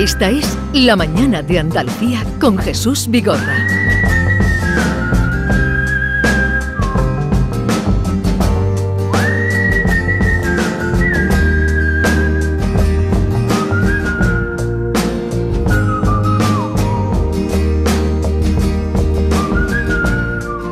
Esta es La Mañana de Andalucía con Jesús Vigorra.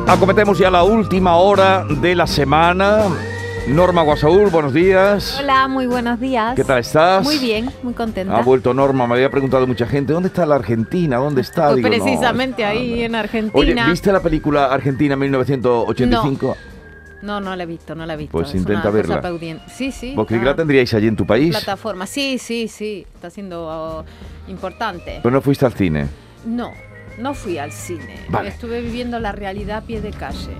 Acometemos ya la última hora de la semana. Norma Guasaúl, buenos días. Hola, muy buenos días. ¿Qué tal estás? Muy bien, muy contenta. Ha vuelto Norma, me había preguntado mucha gente, ¿dónde está la Argentina? ¿Dónde está? Pues Digo, no, precisamente está- ahí en Argentina. Oye, ¿viste la película Argentina 1985? No, no la he visto, no la he visto. Pues Es intenta verla. Sí, sí. Vos creí que está la tendríais allí en tu país, Plataforma. Sí, sí, sí. Está siendo oh, importante. pero no fuiste al cine. No, no fui al cine. Vale. Estuve viviendo la realidad a pie de calle.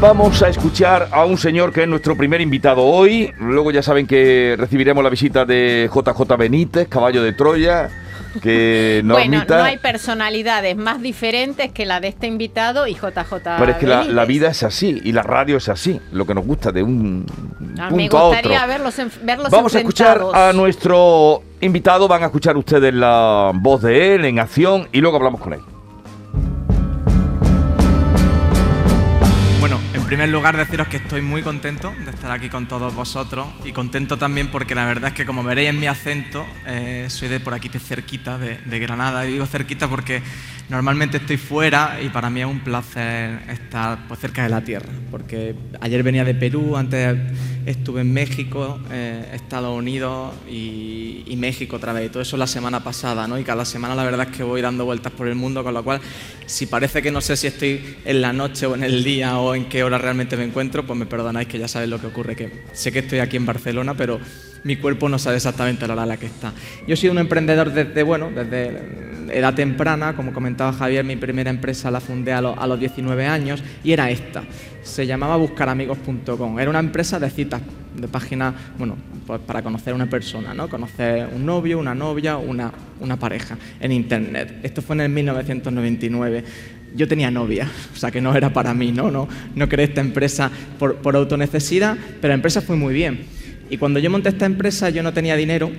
Vamos a escuchar a un señor que es nuestro primer invitado hoy. Luego ya saben que recibiremos la visita de JJ Benítez, caballo de Troya, que Bueno, Normita... no hay personalidades más diferentes que la de este invitado y JJ. Pero es que la, vida es así y la radio es así, lo que nos gusta de un Ah, Me punto a otro. gustaría verlos, en- verlos Vamos a escuchar a nuestro invitado, van a escuchar ustedes la voz de él en acción y luego hablamos con él. Primer lugar deciros que estoy muy contento de estar aquí con todos vosotros y contento también porque la verdad es que como veréis en mi acento, eh, soy de por aquí de cerquita, de, Granada. Y digo cerquita porque normalmente estoy fuera y para mí es un placer estar pues, cerca de la tierra. Porque ayer venía de Perú, antes estuve en México, eh, Estados Unidos y, y México otra vez. Y todo eso la semana pasada, ¿no? Y cada semana la verdad es que voy dando vueltas por el mundo, con lo cual si parece que no sé si estoy en la noche o en el día o en qué hora realmente me encuentro, pues me perdonáis que ya sabéis lo que ocurre, que sé que estoy aquí en Barcelona, pero mi cuerpo no sabe exactamente la hora a la que está. Yo he sido un emprendedor desde, bueno, desde edad temprana, como comentaba Javier, mi primera empresa la fundé a, los- a los 19 años y era esta. Se llamaba buscaramigos.com. Era una empresa de citas, de página, bueno, pues para conocer a una persona, ¿no? Conocer un novio, una novia, una, una pareja en internet. Esto fue en el 1999 yo tenía novia, o sea que no era para mí, ¿no? No, no creé esta empresa por, por autonecesidad, pero la empresa fue muy bien. Y cuando yo monté esta empresa yo no tenía dinero,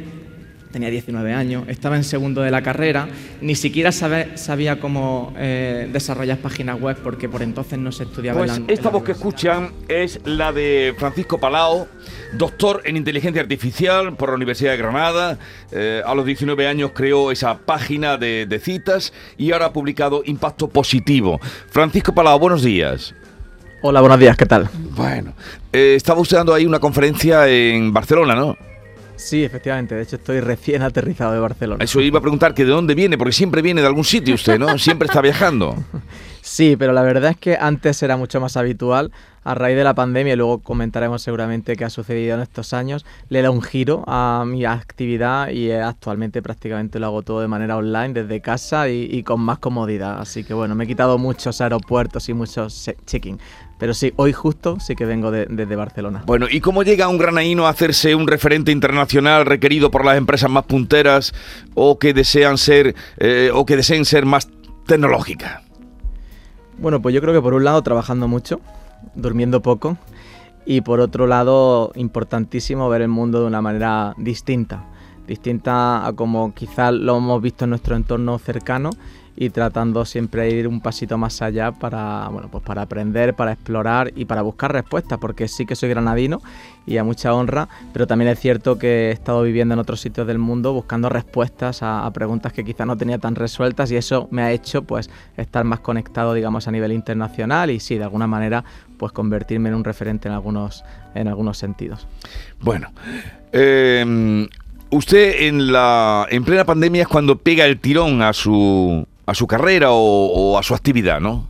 tenía 19 años, estaba en segundo de la carrera, ni siquiera sabe- sabía cómo eh, desarrollar páginas web porque por entonces no se estudiaba en Pues en esta la voz que escuchan es la de Francisco Palao, doctor en inteligencia artificial por la Universidad de Granada. Eh, a los 19 años creó esa página de, de citas y ahora ha publicado Impacto Positivo. Francisco Palao, buenos días. Hola, buenos días, ¿qué tal? Bueno, eh, estaba usted dando ahí una conferencia en Barcelona, ¿no? Sí, efectivamente, de hecho estoy recién aterrizado de Barcelona. Eso iba a preguntar que de dónde viene, porque siempre viene de algún sitio usted, ¿no? Siempre está viajando. Sí, pero la verdad es que antes era mucho más habitual. A raíz de la pandemia, y luego comentaremos seguramente qué ha sucedido en estos años, le da un giro a mi actividad y eh, actualmente prácticamente lo hago todo de manera online desde casa y, y con más comodidad. Así que bueno, me he quitado muchos aeropuertos y muchos check-in. Pero sí, hoy justo sí que vengo de- desde Barcelona. Bueno, ¿y cómo llega un granaíno a hacerse un referente internacional requerido por las empresas más punteras o que desean ser eh, o que deseen ser más tecnológicas? Bueno, pues yo creo que por un lado trabajando mucho, durmiendo poco, y por otro lado importantísimo ver el mundo de una manera distinta, distinta a como quizás lo hemos visto en nuestro entorno cercano y tratando siempre de ir un pasito más allá para, bueno, pues para aprender, para explorar y para buscar respuestas, porque sí que soy granadino y a mucha honra, pero también es cierto que he estado viviendo en otros sitios del mundo buscando respuestas a, preguntas que quizás no tenía tan resueltas y eso me ha hecho pues estar más conectado, digamos, a nivel internacional y sí, de alguna manera, pues convertirme en un referente en algunos, en algunos sentidos. Bueno, eh, usted en la en plena pandemia es cuando pega el tirón a su a su carrera o, a su actividad, ¿no?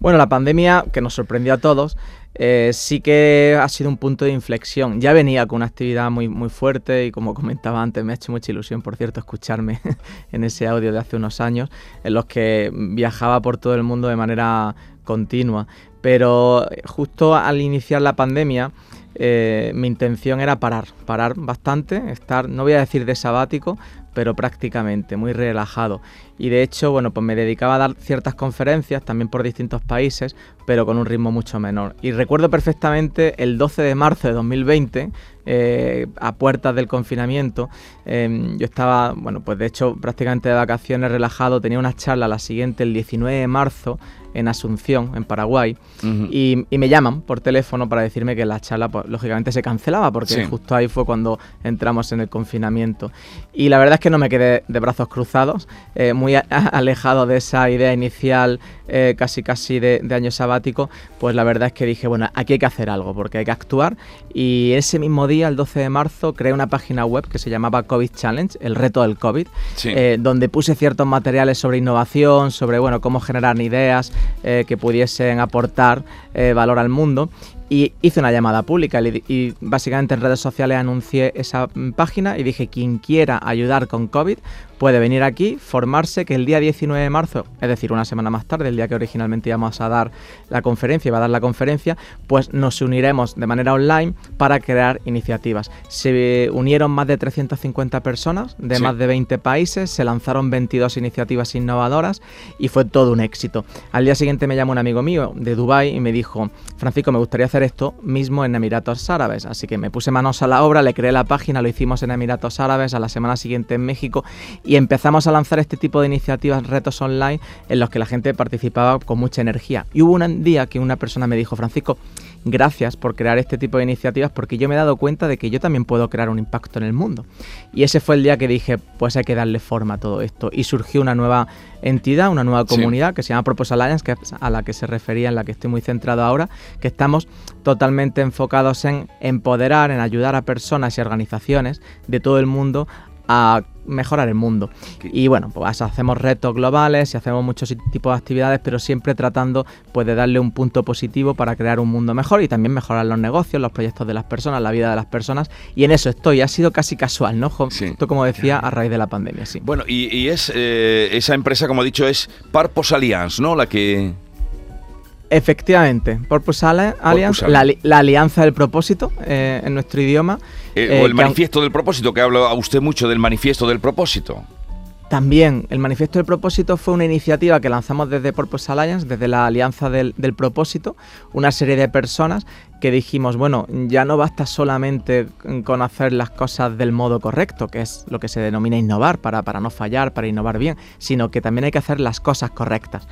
Bueno, la pandemia, que nos sorprendió a todos, eh, sí que ha sido un punto de inflexión. Ya venía con una actividad muy, muy fuerte y como comentaba antes, me ha hecho mucha ilusión, por cierto, escucharme en ese audio de hace unos años, en los que viajaba por todo el mundo de manera continua. Pero eh, justo al iniciar la pandemia, eh, mi intención era parar, parar bastante, estar, no voy a decir de sabático, pero prácticamente, muy relajado. Y de hecho, bueno, pues me dedicaba a dar ciertas conferencias, también por distintos países, pero con un ritmo mucho menor. Y recuerdo perfectamente el 12 de marzo de 2020, eh, a puertas del confinamiento, em, yo estaba, bueno, pues de hecho prácticamente de vacaciones relajado, tenía una charla la siguiente el 19 de marzo en Asunción, en Paraguay, y, me llaman por teléfono para decirme que la charla, pues, lógicamente, se cancelaba, porque justo ahí fue cuando entramos en el confinamiento. Y la verdad es que no me quedé de brazos cruzados, eh, muy alejado de esa idea inicial, eh, casi casi de, año sabático, pues la verdad es que dije, bueno, aquí hay que hacer algo, porque hay que actuar. Y ese mismo día, el 12 de marzo, creé una página web que se llamaba COVID Challenge, el reto del COVID, eh, donde puse ciertos materiales sobre innovación, sobre, bueno, cómo generar ideas, que pudiesen aportar valor al mundo y hice una llamada pública y, básicamente en redes sociales anuncié esa mm, página y dije quien quiera ayudar con COVID puede venir aquí, formarse, que el día 19 de marzo, es decir, una semana más tarde, el día que originalmente íbamos a dar la conferencia, iba a dar la conferencia, pues nos uniremos de manera online para crear iniciativas. Se unieron más de 350 personas de más de 20 países, se lanzaron 22 iniciativas innovadoras y fue todo un éxito. Al día siguiente me llamó un amigo mío de Dubai y me dijo, Francisco, me gustaría hacer esto mismo en Emiratos Árabes. Así que me puse manos a la obra, le creé la página, lo hicimos en Emiratos Árabes, a la semana siguiente en México y empezamos a lanzar este tipo de iniciativas, retos online, en los que la gente participaba con mucha energía. Y hubo un día que una persona me dijo, Francisco, gracias por crear este tipo de iniciativas porque yo me he dado cuenta de que yo también puedo crear un impacto en el mundo. Y ese fue el día que dije, pues hay que darle forma a todo esto. Y surgió una nueva entidad, una nueva comunidad que se llama Propos Alliance, que es a la que se refería, en la que estoy muy centrado ahora, que estamos totalmente enfocados en empoderar, en ayudar a personas y organizaciones de todo el mundo a mejorar el mundo. Y bueno, pues hacemos retos globales y hacemos muchos tipos de actividades, pero siempre tratando pues de darle un punto positivo para crear un mundo mejor y también mejorar los negocios, los proyectos de las personas, la vida de las personas. Y en eso estoy. Ha sido casi casual, ¿no? Esto como decía a raíz de la pandemia, sí. Bueno, y, es eh, esa empresa, como he dicho, es Purpose Alliance, ¿no? La que Efectivamente, Purpose Alliance, La, alianza del propósito eh, en nuestro idioma. Eh, o el manifiesto del propósito, que habla usted mucho del manifiesto del propósito. También, el manifiesto del propósito fue una iniciativa que lanzamos desde Purpose Alliance, desde la alianza del, del propósito, una serie de personas que dijimos, bueno, ya no basta solamente con hacer las cosas del modo correcto, que es lo que se denomina innovar, para, para no fallar, para innovar bien, sino que también hay que hacer las cosas correctas.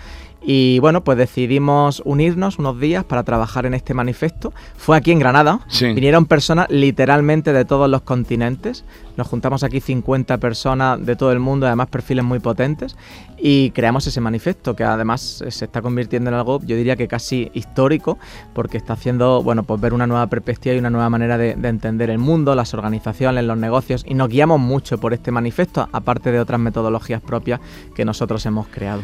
Y bueno, pues decidimos unirnos unos días para trabajar en este manifiesto. Fue aquí en Granada. Vinieron personas literalmente de todos los continentes. Nos juntamos aquí 50 personas de todo el mundo, además perfiles muy potentes, y creamos ese manifiesto que además se está convirtiendo en algo, yo diría que casi histórico, porque está haciendo, bueno, pues ver una nueva perspectiva y una nueva manera de, de entender el mundo, las organizaciones, los negocios, y nos guiamos mucho por este manifiesto, aparte de otras metodologías propias que nosotros hemos creado.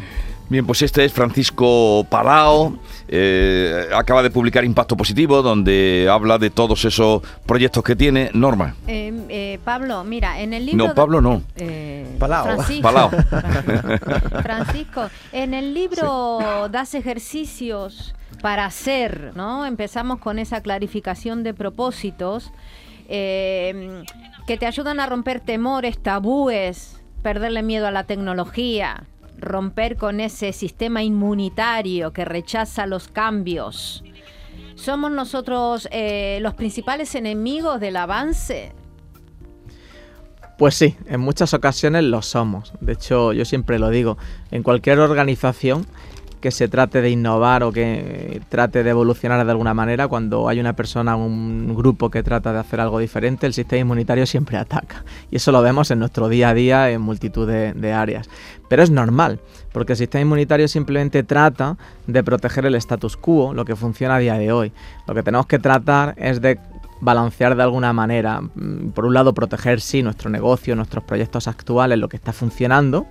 Bien, pues este es Francisco Palao, eh, acaba de publicar Impacto Positivo, donde habla de todos esos proyectos que tiene. Norma. Eh, eh, Pablo, mira, en el libro... No, Pablo no. Palao. Francisco, Palao. Francisco, en el libro das ejercicios para hacer, ¿no? Empezamos con esa clarificación de propósitos que te ayudan a romper temores, tabúes, perderle miedo a la tecnología romper con ese sistema inmunitario que rechaza los cambios. ¿Somos nosotros eh, los principales enemigos del avance? Pues sí, en muchas ocasiones lo somos. De hecho, yo siempre lo digo, en cualquier organización que se trate de innovar o que trate de evolucionar de alguna manera, cuando hay una persona, un grupo que trata de hacer algo diferente, el sistema inmunitario siempre ataca. Y eso lo vemos en nuestro día a día en multitud de, áreas. Pero es normal, porque el sistema inmunitario simplemente trata de proteger el status quo, lo que funciona a día de hoy. Lo que tenemos que tratar es de balancear de alguna manera, mm, por un lado proteger sí nuestro negocio, nuestros proyectos actuales, lo que está funcionando,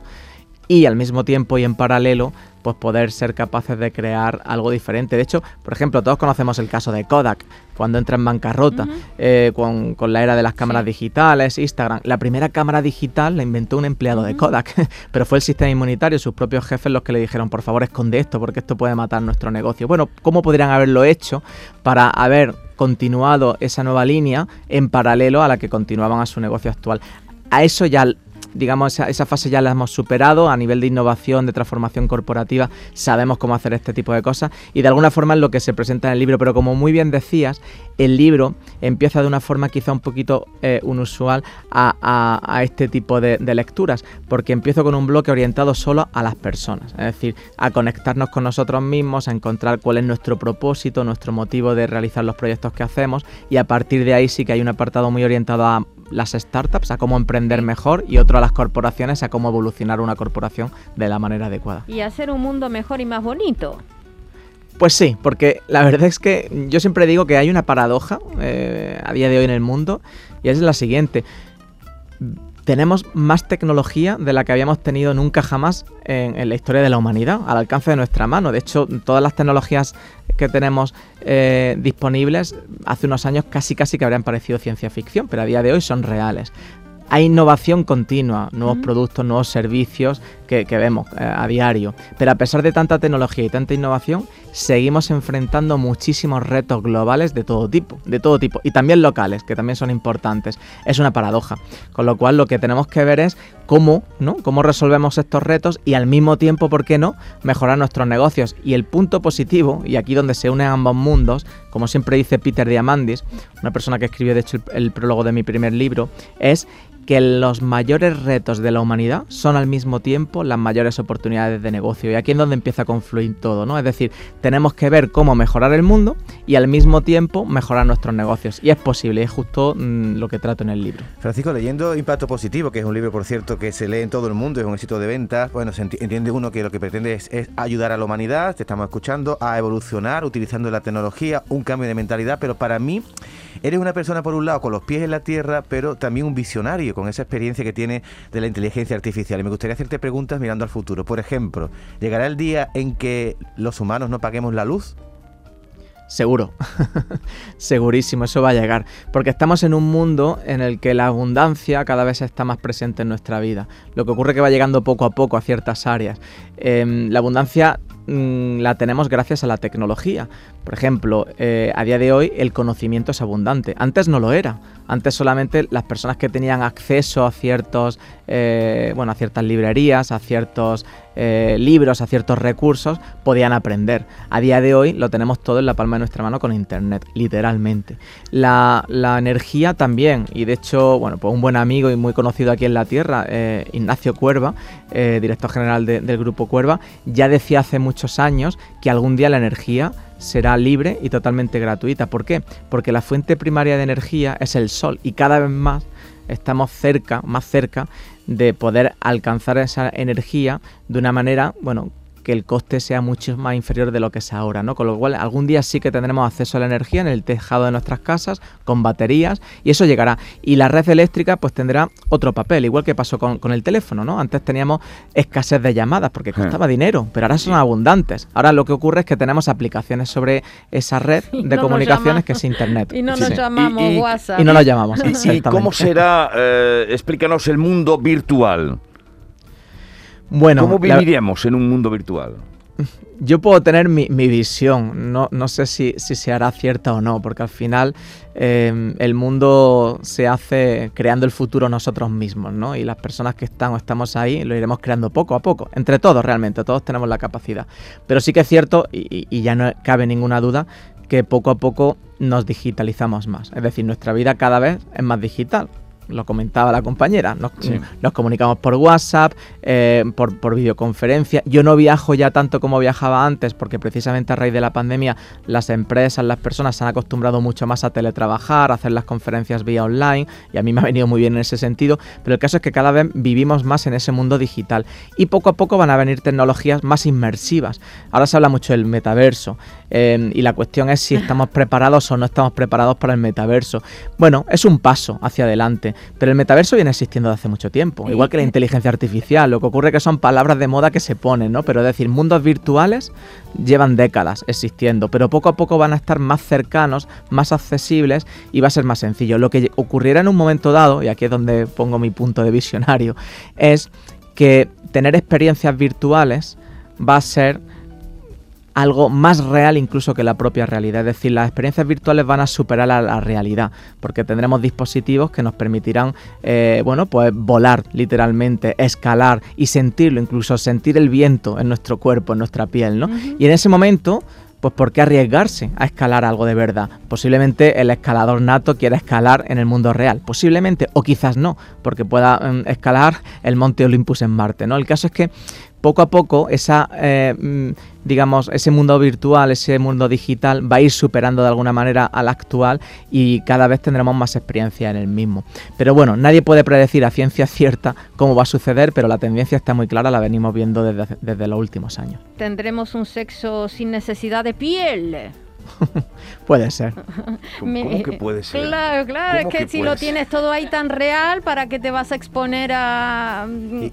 y al mismo tiempo y en paralelo pues poder ser capaces de crear algo diferente. De hecho, por ejemplo, todos conocemos el caso de Kodak, cuando entra en bancarrota, eh, con, la era de las cámaras digitales, Instagram. La primera cámara digital la inventó un empleado de Kodak, pero fue el sistema inmunitario, sus propios jefes los que le dijeron, por favor, esconde esto, porque esto puede matar nuestro negocio. Bueno, ¿cómo podrían haberlo hecho para haber continuado esa nueva línea en paralelo a la que continuaban a su negocio actual? A eso ya digamos, esa, fase ya la hemos superado. A nivel de innovación, de transformación corporativa, sabemos cómo hacer este tipo de cosas. Y de alguna forma es lo que se presenta en el libro, pero como muy bien decías, el libro empieza de una forma quizá un poquito eh, inusual a, este tipo de, lecturas, porque empiezo con un bloque orientado solo a las personas, es decir, a conectarnos con nosotros mismos, a encontrar cuál es nuestro propósito, nuestro motivo de realizar los proyectos que hacemos. Y a partir de ahí sí que hay un apartado muy orientado a las startups, a cómo emprender mejor y otro a las corporaciones, a cómo evolucionar una corporación de la manera adecuada. Y hacer un mundo mejor y más bonito. Pues sí, porque la verdad es que yo siempre digo que hay una paradoja eh, a día de hoy en el mundo y es la siguiente tenemos más tecnología de la que habíamos tenido nunca jamás en, la historia de la humanidad, al alcance de nuestra mano. De hecho, todas las tecnologías que tenemos eh, disponibles hace unos años casi casi que habrían parecido ciencia ficción, pero a día de hoy son reales hay innovación continua, nuevos productos, nuevos servicios que, vemos eh, a diario. Pero a pesar de tanta tecnología y tanta innovación, seguimos enfrentando muchísimos retos globales de todo tipo, de todo tipo, y también locales, que también son importantes. Es una paradoja. Con lo cual lo que tenemos que ver es cómo, ¿no? Cómo resolvemos estos retos y al mismo tiempo, ¿por qué no?, mejorar nuestros negocios. Y el punto positivo, y aquí donde se unen ambos mundos, como siempre dice Peter Diamandis, una persona que escribió de hecho el prólogo de mi primer libro, es que los mayores retos de la humanidad son al mismo tiempo las mayores oportunidades de negocio. Y aquí es donde empieza a confluir todo, ¿no? Es decir, tenemos que ver cómo mejorar el mundo y al mismo tiempo mejorar nuestros negocios. Y es posible, es justo mm, lo que trato en el libro. Francisco, leyendo Impacto Positivo, que es un libro, por cierto, que se lee en todo el mundo, es un éxito de ventas, bueno, se entiende uno que lo que pretende es, es ayudar a la humanidad, te estamos escuchando, a evolucionar utilizando la tecnología, un cambio de mentalidad, pero para mí eres una persona, por un lado, con los pies en la tierra, pero también un visionario con esa experiencia que tiene de la inteligencia artificial. Y me gustaría hacerte preguntas mirando al futuro. Por ejemplo, ¿llegará el día en que los humanos no paguemos la luz? Seguro, segurísimo, eso va a llegar, porque estamos en un mundo en el que la abundancia cada vez está más presente en nuestra vida. Lo que ocurre es que va llegando poco a poco a ciertas áreas. Em, la abundancia mm, la tenemos gracias a la tecnología. Por ejemplo, eh, a día de hoy el conocimiento es abundante. Antes no lo era. Antes solamente las personas que tenían acceso a ciertos, eh, bueno, a ciertas librerías, a ciertos eh, libros, a ciertos recursos, podían aprender. A día de hoy lo tenemos todo en la palma de nuestra mano con internet, literalmente. La, energía también, y de hecho, bueno, pues un buen amigo y muy conocido aquí en la tierra, eh, Ignacio Cuerva, director general del grupo Cuerva, ya decía hace muchos años que algún día la energía será libre y totalmente gratuita. ¿Por qué? Porque la fuente primaria de energía es el sol y cada vez más estamos cerca, más cerca de poder alcanzar esa energía de una manera, bueno, que el coste sea mucho más inferior de lo que es ahora, ¿no? Con lo cual algún día sí que tendremos acceso a la energía en el tejado de nuestras casas con baterías y eso llegará. Y la red eléctrica pues tendrá otro papel, igual que pasó con, el teléfono, ¿no? Antes teníamos escasez de llamadas porque costaba dinero, pero ahora son abundantes. Ahora lo que ocurre es que tenemos aplicaciones sobre esa red de comunicaciones que es Internet. Y no nos llamamos WhatsApp. Y no nos llamamos. ¿Y cómo será, eh, explícanos, el mundo virtual? Bueno, ¿Cómo viviríamos en un mundo virtual? Yo puedo tener mi, visión, no, no sé si, se hará cierta o no, porque al final em, el mundo se hace creando el futuro nosotros mismos, ¿no? Y las personas que están o estamos ahí lo iremos creando poco a poco, entre todos realmente, todos tenemos la capacidad. Pero sí que es cierto, y, y ya no cabe ninguna duda, que poco a poco nos digitalizamos más. Es decir, nuestra vida cada vez es más digital lo comentaba la compañera, nos, comunicamos por WhatsApp, eh, por, videoconferencia. Yo no viajo ya tanto como viajaba antes porque precisamente a raíz de la pandemia las empresas, las personas se han acostumbrado mucho más a teletrabajar, a hacer las conferencias vía online y a mí me ha venido muy bien en ese sentido, pero el caso es que cada vez vivimos más en ese mundo digital y poco a poco van a venir tecnologías más inmersivas. Ahora se habla mucho del metaverso eh, y la cuestión es si estamos preparados o no estamos preparados para el metaverso. Bueno, es un paso hacia adelante. Pero el metaverso viene existiendo desde hace mucho tiempo, igual que la inteligencia artificial. Lo que ocurre es que son palabras de moda que se ponen, ¿no? Pero es decir, mundos virtuales llevan décadas existiendo, pero poco a poco van a estar más cercanos, más accesibles y va a ser más sencillo. Lo que ocurriera en un momento dado, y aquí es donde pongo mi punto de visionario, es que tener experiencias virtuales va a ser algo más real incluso que la propia realidad. Es decir, las experiencias virtuales van a superar a la realidad, porque tendremos dispositivos que nos permitirán, eh, bueno, pues volar literalmente, escalar y sentirlo, incluso sentir el viento en nuestro cuerpo, en nuestra piel, ¿no? Y en ese momento pues ¿por qué arriesgarse a escalar algo de verdad? Posiblemente el escalador nato quiera escalar en el mundo real, posiblemente, o quizás no, porque pueda mm, escalar el monte Olympus en Marte, ¿no? El caso es que poco a poco esa, eh, mm, digamos, ese mundo virtual, ese mundo digital va a ir superando de alguna manera al actual y cada vez tendremos más experiencia en el mismo. Pero bueno, nadie puede predecir a ciencia cierta cómo va a suceder, pero la tendencia está muy clara, la venimos viendo desde, desde los últimos años. Tendremos un sexo sin necesidad de piel. puede ser. ¿Cómo, que puede ser? Claro, claro, es que, si lo tienes todo ahí tan real, ¿para qué te vas a exponer a...?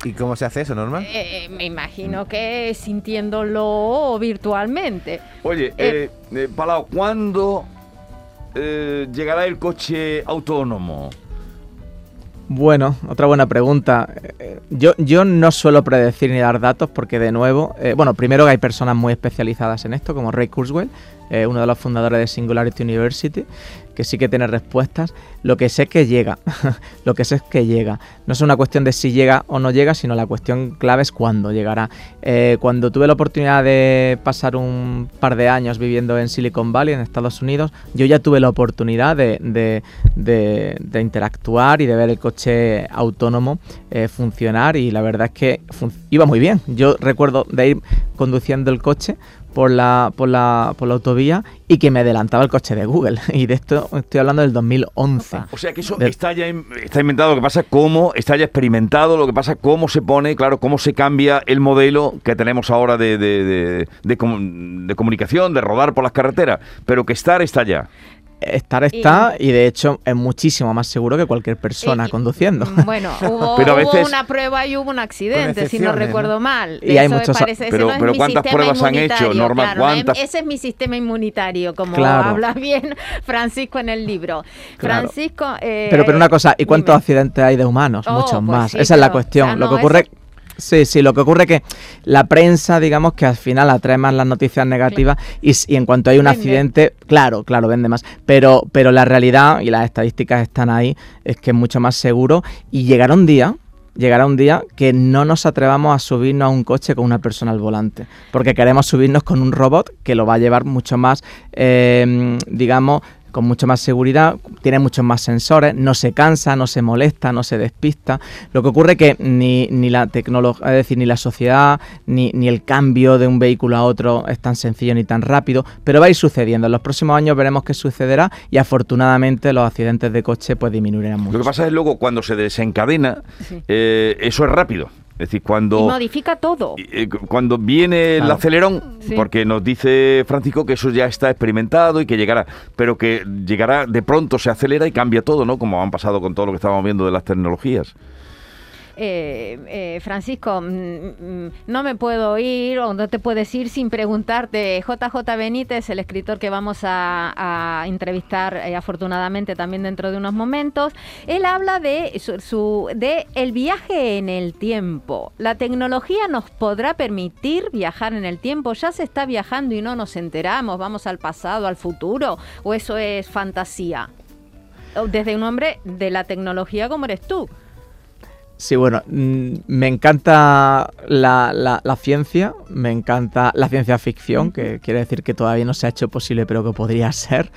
¿Y, cómo se hace eso, Norma? Eh, me imagino que sintiéndolo virtualmente. Oye, eh, eh, Palau, ¿cuándo llegará el coche autónomo? Bueno, otra buena pregunta. Yo, yo no suelo predecir ni dar datos porque de nuevo, bueno, primero que hay personas muy especializadas en esto, como Ray Kurzweil, eh, uno de los fundadores de Singularity University, que sí que tiene respuestas. Lo que sé es que llega, lo que sé es que llega. No es una cuestión de si llega o no llega, sino la cuestión clave es cuándo llegará. Eh, cuando tuve la oportunidad de pasar un par de años viviendo en Silicon Valley, en Estados Unidos, yo ya tuve la oportunidad de, interactuar y de ver el coche autónomo eh, funcionar y la verdad es que iba muy bien. Yo recuerdo de ir conduciendo el coche por la, por la, por la autovía y que me adelantaba el coche de Google. Y de esto estoy hablando del 2011. O sea que eso está ya está inventado, lo que pasa cómo, está ya experimentado, lo que pasa cómo se pone, claro, cómo se cambia el modelo que tenemos ahora de, de, de, de comunicación, de rodar por las carreteras, pero que estar está ya estar está y, de hecho es muchísimo más seguro que cualquier persona conduciendo. Mm, bueno, hubo, una prueba y hubo un accidente, si no recuerdo mal. Y hay muchos, pero, pero ¿cuántas pruebas han hecho, Norma? ¿cuántas? Ese es mi sistema inmunitario, como habla bien Francisco en el libro. Francisco... Eh, pero, pero una cosa, ¿y cuántos accidentes hay de humanos? Oh, Muchos pues más. Esa es la cuestión. Lo que ocurre... Sí, sí, lo que ocurre es que la prensa, digamos que al final atrae más las noticias negativas y, en cuanto hay un accidente, claro, claro, vende más. Pero, pero la realidad, y las estadísticas están ahí, es que es mucho más seguro. Y llegará un día, llegará un día que no nos atrevamos a subirnos a un coche con una persona al volante, porque queremos subirnos con un robot que lo va a llevar mucho más, eh, digamos, con mucha más seguridad, tiene muchos más sensores, no se cansa, no se molesta, no se despista. Lo que ocurre es que ni, ni la tecnología, es decir, ni la sociedad, ni, ni, el cambio de un vehículo a otro es tan sencillo ni tan rápido, pero va a ir sucediendo. En los próximos años veremos qué sucederá y afortunadamente los accidentes de coche pues disminuirán mucho. Lo que pasa es luego cuando se desencadena, eh, eso es rápido. Es decir, cuando... modifica todo. Eh, cuando viene el acelerón, porque nos dice Francisco que eso ya está experimentado y que llegará, pero que llegará, de pronto se acelera y cambia todo, ¿no? Como han pasado con todo lo que estábamos viendo de las tecnologías. Eh, eh, Francisco, mm, mm, no me puedo ir o no te puedes ir sin preguntarte. JJ Benítez, el escritor que vamos a, entrevistar eh, afortunadamente también dentro de unos momentos, él habla de, su, de el viaje en el tiempo. La tecnología nos podrá permitir viajar en el tiempo. Ya se está viajando y no nos enteramos. Vamos al pasado, al futuro, o eso es fantasía. Desde un hombre de la tecnología como eres tú. Sí, bueno, mm, me encanta la, la, ciencia, me encanta la ciencia ficción, que quiere decir que todavía no se ha hecho posible, pero que podría ser.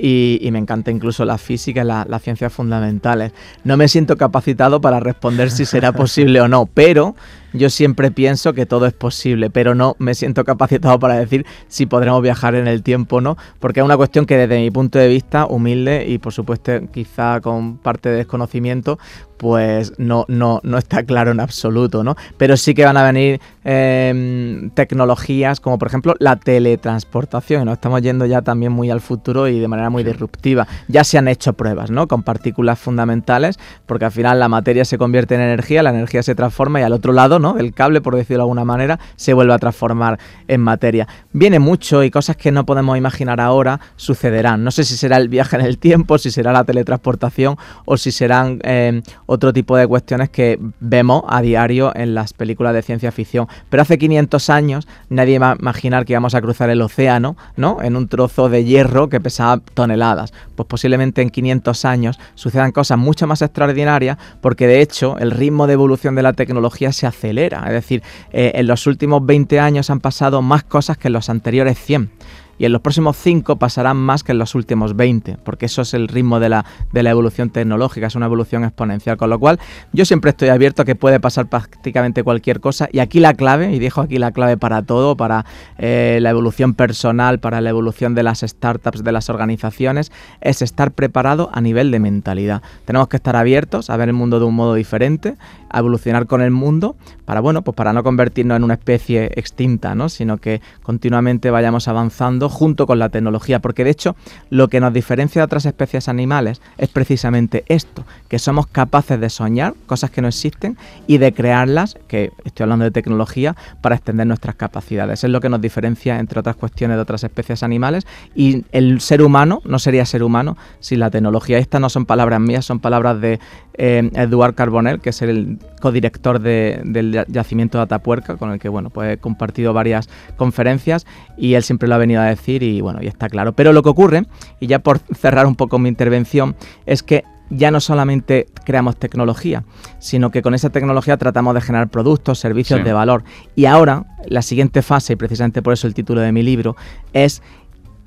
Y, me encanta incluso la física las ciencias fundamentales. No me siento capacitado para responder si será posible o no, pero yo siempre pienso que todo es posible, pero no me siento capacitado para decir si podremos viajar en el tiempo o no, porque es una cuestión que desde mi punto de vista, humilde y por supuesto quizá con parte de desconocimiento, pues no, no, no está claro en absoluto, ¿no? Pero sí que van a venir em, tecnologías como por ejemplo la teletransportación, estamos yendo ya también muy al futuro y de manera muy disruptiva. Ya se han hecho pruebas, ¿no? Con partículas fundamentales, porque al final la materia se convierte en energía, la energía se transforma y al otro lado, ¿no? del cable, por decirlo de alguna manera, se vuelve a transformar en materia. Viene mucho y cosas que no podemos imaginar ahora sucederán. No sé si será el viaje en el tiempo, si será la teletransportación o si serán eh, otro tipo de cuestiones que vemos a diario en las películas de ciencia ficción. Pero hace 500 años nadie va a imaginar que íbamos a cruzar el océano, ¿no? En un trozo de hierro que pesaba toneladas. Pues posiblemente en 500 años sucedan cosas mucho más extraordinarias porque de hecho el ritmo de evolución de la tecnología se acelera. Es decir, eh, en los últimos 20 años han pasado más cosas que en los anteriores 100 y en los próximos 5 pasarán más que en los últimos 20, porque eso es el ritmo de la, de la evolución tecnológica, es una evolución exponencial, con lo cual yo siempre estoy abierto a que puede pasar prácticamente cualquier cosa y aquí la clave, y dejo aquí la clave para todo, para eh, la evolución personal, para la evolución de las startups, de las organizaciones, es estar preparado a nivel de mentalidad. Tenemos que estar abiertos a ver el mundo de un modo diferente, evolucionar con el mundo, para bueno, pues para no convertirnos en una especie extinta, ¿no? sino que continuamente vayamos avanzando junto con la tecnología, porque de hecho lo que nos diferencia de otras especies animales es precisamente esto, que somos capaces de soñar cosas que no existen y de crearlas, que estoy hablando de tecnología, para extender nuestras capacidades. Es lo que nos diferencia, entre otras cuestiones, de otras especies animales y el ser humano no sería ser humano sin la tecnología. Estas no son palabras mías, son palabras de eh, Eduard Carbonell, que es el codirector del yacimiento de Atapuerca, con el que bueno, pues he compartido varias conferencias y él siempre lo ha venido a decir y bueno, y está claro. Pero lo que ocurre, y ya por cerrar un poco mi intervención, es que ya no solamente creamos tecnología, sino que con esa tecnología tratamos de generar productos, servicios de valor. Y ahora, la siguiente fase, y precisamente por eso el título de mi libro, es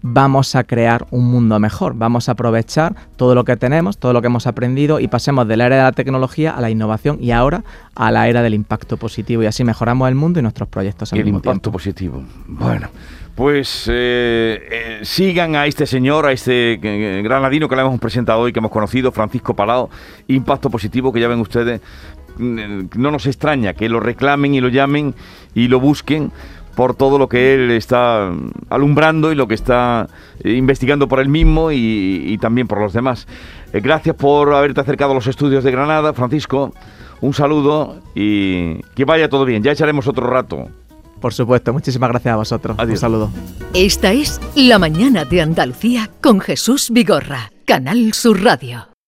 vamos a crear un mundo mejor, vamos a aprovechar todo lo que tenemos, todo lo que hemos aprendido y pasemos de la era de la tecnología a la innovación y ahora a la era del impacto positivo y así mejoramos el mundo y nuestros proyectos. el impacto positivo. Bueno, pues eh, eh, sigan a este señor, a este eh, granadino que le hemos presentado hoy, que hemos conocido, Francisco Palao, impacto positivo que ya ven ustedes, mm, no nos extraña que lo reclamen y lo llamen y lo busquen por todo lo que él está alumbrando y lo que está eh, investigando por él mismo y, también por los demás. Eh, gracias por haberte acercado a los estudios de Granada, Francisco. Un saludo y que vaya todo bien. Ya echaremos otro rato. Por supuesto, muchísimas gracias a vosotros. Un saludo. Esta es La Mañana de Andalucía con Jesús Vigorra, Canal Sur Radio.